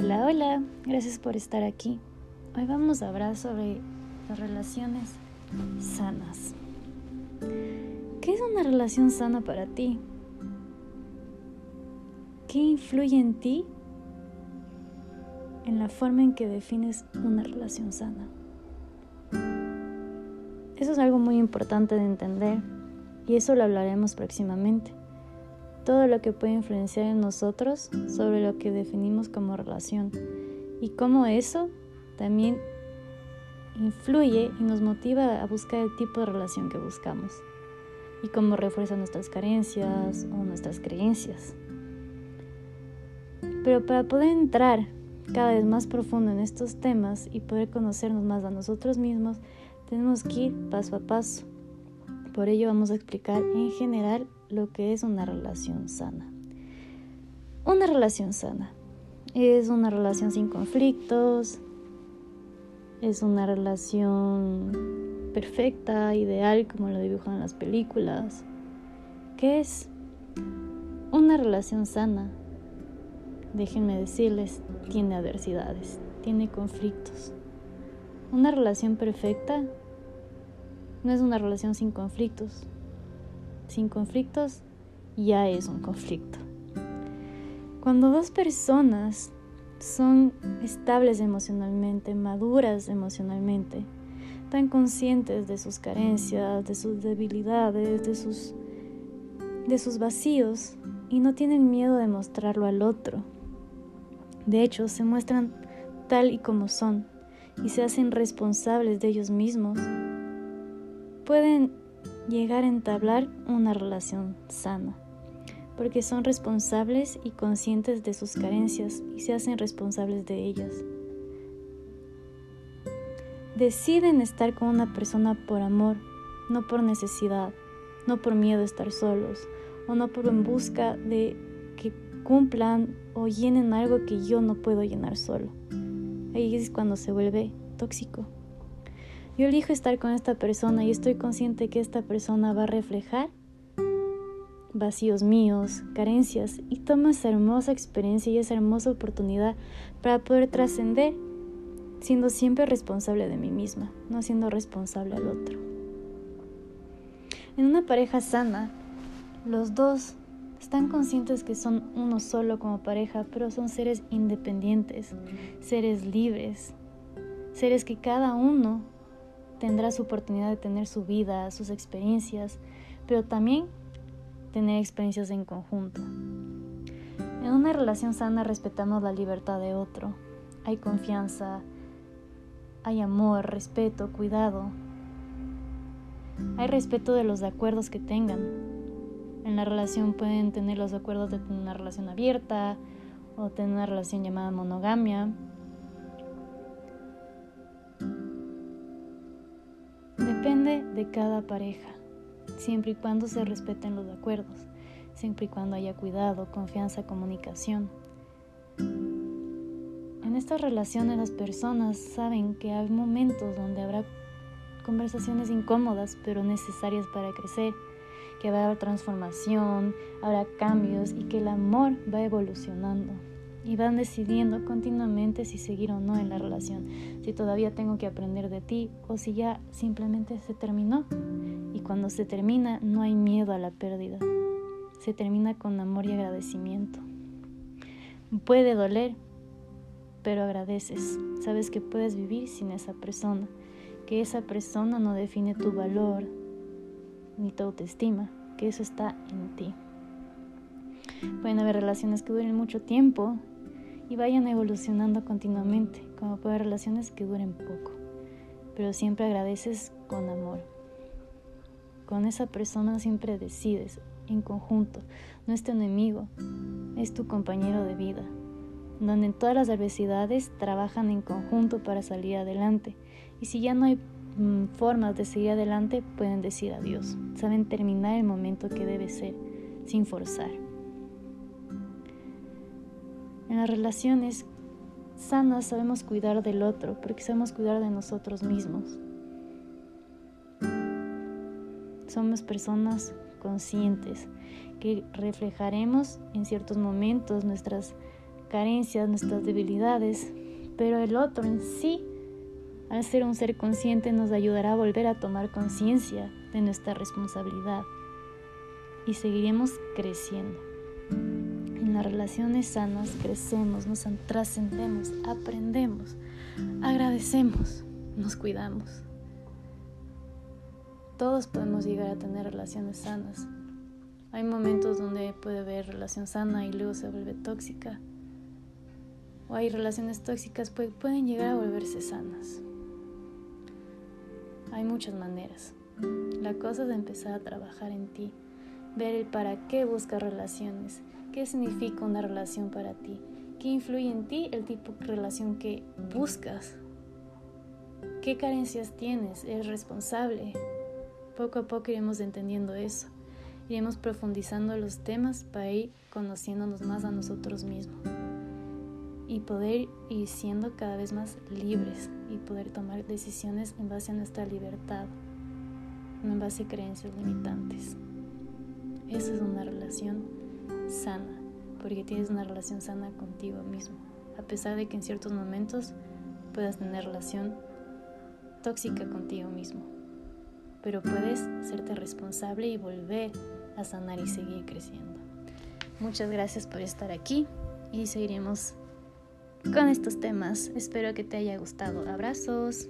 Hola, hola, gracias por estar aquí. Hoy vamos a hablar sobre las relaciones sanas. ¿Qué es una relación sana para ti? ¿Qué influye en ti en la forma en que defines una relación sana? Eso es algo muy importante de entender y eso lo hablaremos próximamente todo lo que puede influenciar en nosotros sobre lo que definimos como relación y cómo eso también influye y nos motiva a buscar el tipo de relación que buscamos y cómo refuerza nuestras carencias o nuestras creencias. Pero para poder entrar cada vez más profundo en estos temas y poder conocernos más a nosotros mismos, tenemos que ir paso a paso. Por ello vamos a explicar en general lo que es una relación sana. Una relación sana es una relación sin conflictos, es una relación perfecta, ideal, como lo dibujan en las películas. ¿Qué es? Una relación sana, déjenme decirles, tiene adversidades, tiene conflictos. Una relación perfecta no es una relación sin conflictos, sin conflictos ya es un conflicto. Cuando dos personas son estables emocionalmente, maduras emocionalmente, tan conscientes de sus carencias, de sus debilidades, de sus, de sus vacíos y no tienen miedo de mostrarlo al otro. De hecho, se muestran tal y como son y se hacen responsables de ellos mismos. Pueden llegar a entablar una relación sana, porque son responsables y conscientes de sus carencias y se hacen responsables de ellas. Deciden estar con una persona por amor, no por necesidad, no por miedo a estar solos o no por en busca de que cumplan o llenen algo que yo no puedo llenar solo. Ahí es cuando se vuelve tóxico. Yo elijo estar con esta persona y estoy consciente que esta persona va a reflejar vacíos míos, carencias y toma esa hermosa experiencia y esa hermosa oportunidad para poder trascender siendo siempre responsable de mí misma, no siendo responsable al otro. En una pareja sana, los dos están conscientes que son uno solo como pareja, pero son seres independientes, seres libres, seres que cada uno tendrá su oportunidad de tener su vida, sus experiencias, pero también tener experiencias en conjunto. En una relación sana respetamos la libertad de otro. Hay confianza, hay amor, respeto, cuidado. Hay respeto de los acuerdos que tengan. En la relación pueden tener los acuerdos de tener una relación abierta o tener una relación llamada monogamia Depende de cada pareja, siempre y cuando se respeten los acuerdos, siempre y cuando haya cuidado, confianza, comunicación. En estas relaciones las personas saben que hay momentos donde habrá conversaciones incómodas pero necesarias para crecer, que habrá transformación, habrá cambios y que el amor va evolucionando y van decidiendo continuamente si seguir o no en la relación, si todavía tengo que aprender de ti o si ya simplemente se terminó. Y cuando se termina no hay miedo a la pérdida, se termina con amor y agradecimiento. Puede doler, pero agradeces, sabes que puedes vivir sin esa persona, que esa persona no define tu valor ni tu autoestima, que eso está en ti. Pueden haber relaciones que duren mucho tiempo y vayan evolucionando continuamente, como puede relaciones que duren poco, pero siempre agradeces con amor. Con esa persona siempre decides en conjunto, no es tu enemigo, es tu compañero de vida, donde en todas las adversidades trabajan en conjunto para salir adelante. Y si ya no hay mm, formas de seguir adelante, pueden decir adiós. Saben terminar el momento que debe ser, sin forzar. En las relaciones sanas sabemos cuidar del otro porque sabemos cuidar de nosotros mismos. Somos personas conscientes que reflejaremos en ciertos momentos nuestras carencias, nuestras debilidades, pero el otro en sí, al ser un ser consciente, nos ayudará a volver a tomar conciencia de nuestra responsabilidad y seguiremos creciendo. Las relaciones sanas crecemos, nos trascendemos, aprendemos, agradecemos, nos cuidamos. Todos podemos llegar a tener relaciones sanas. Hay momentos donde puede haber relación sana y luego se vuelve tóxica. O hay relaciones tóxicas que pueden llegar a volverse sanas. Hay muchas maneras. La cosa es empezar a trabajar en ti ver el para qué buscas relaciones, qué significa una relación para ti, qué influye en ti el tipo de relación que buscas, qué carencias tienes, eres responsable. Poco a poco iremos entendiendo eso, iremos profundizando los temas para ir conociéndonos más a nosotros mismos y poder ir siendo cada vez más libres y poder tomar decisiones en base a nuestra libertad, no en base a creencias limitantes. Esa es una relación sana, porque tienes una relación sana contigo mismo, a pesar de que en ciertos momentos puedas tener relación tóxica contigo mismo. Pero puedes serte responsable y volver a sanar y seguir creciendo. Muchas gracias por estar aquí y seguiremos con estos temas. Espero que te haya gustado. Abrazos.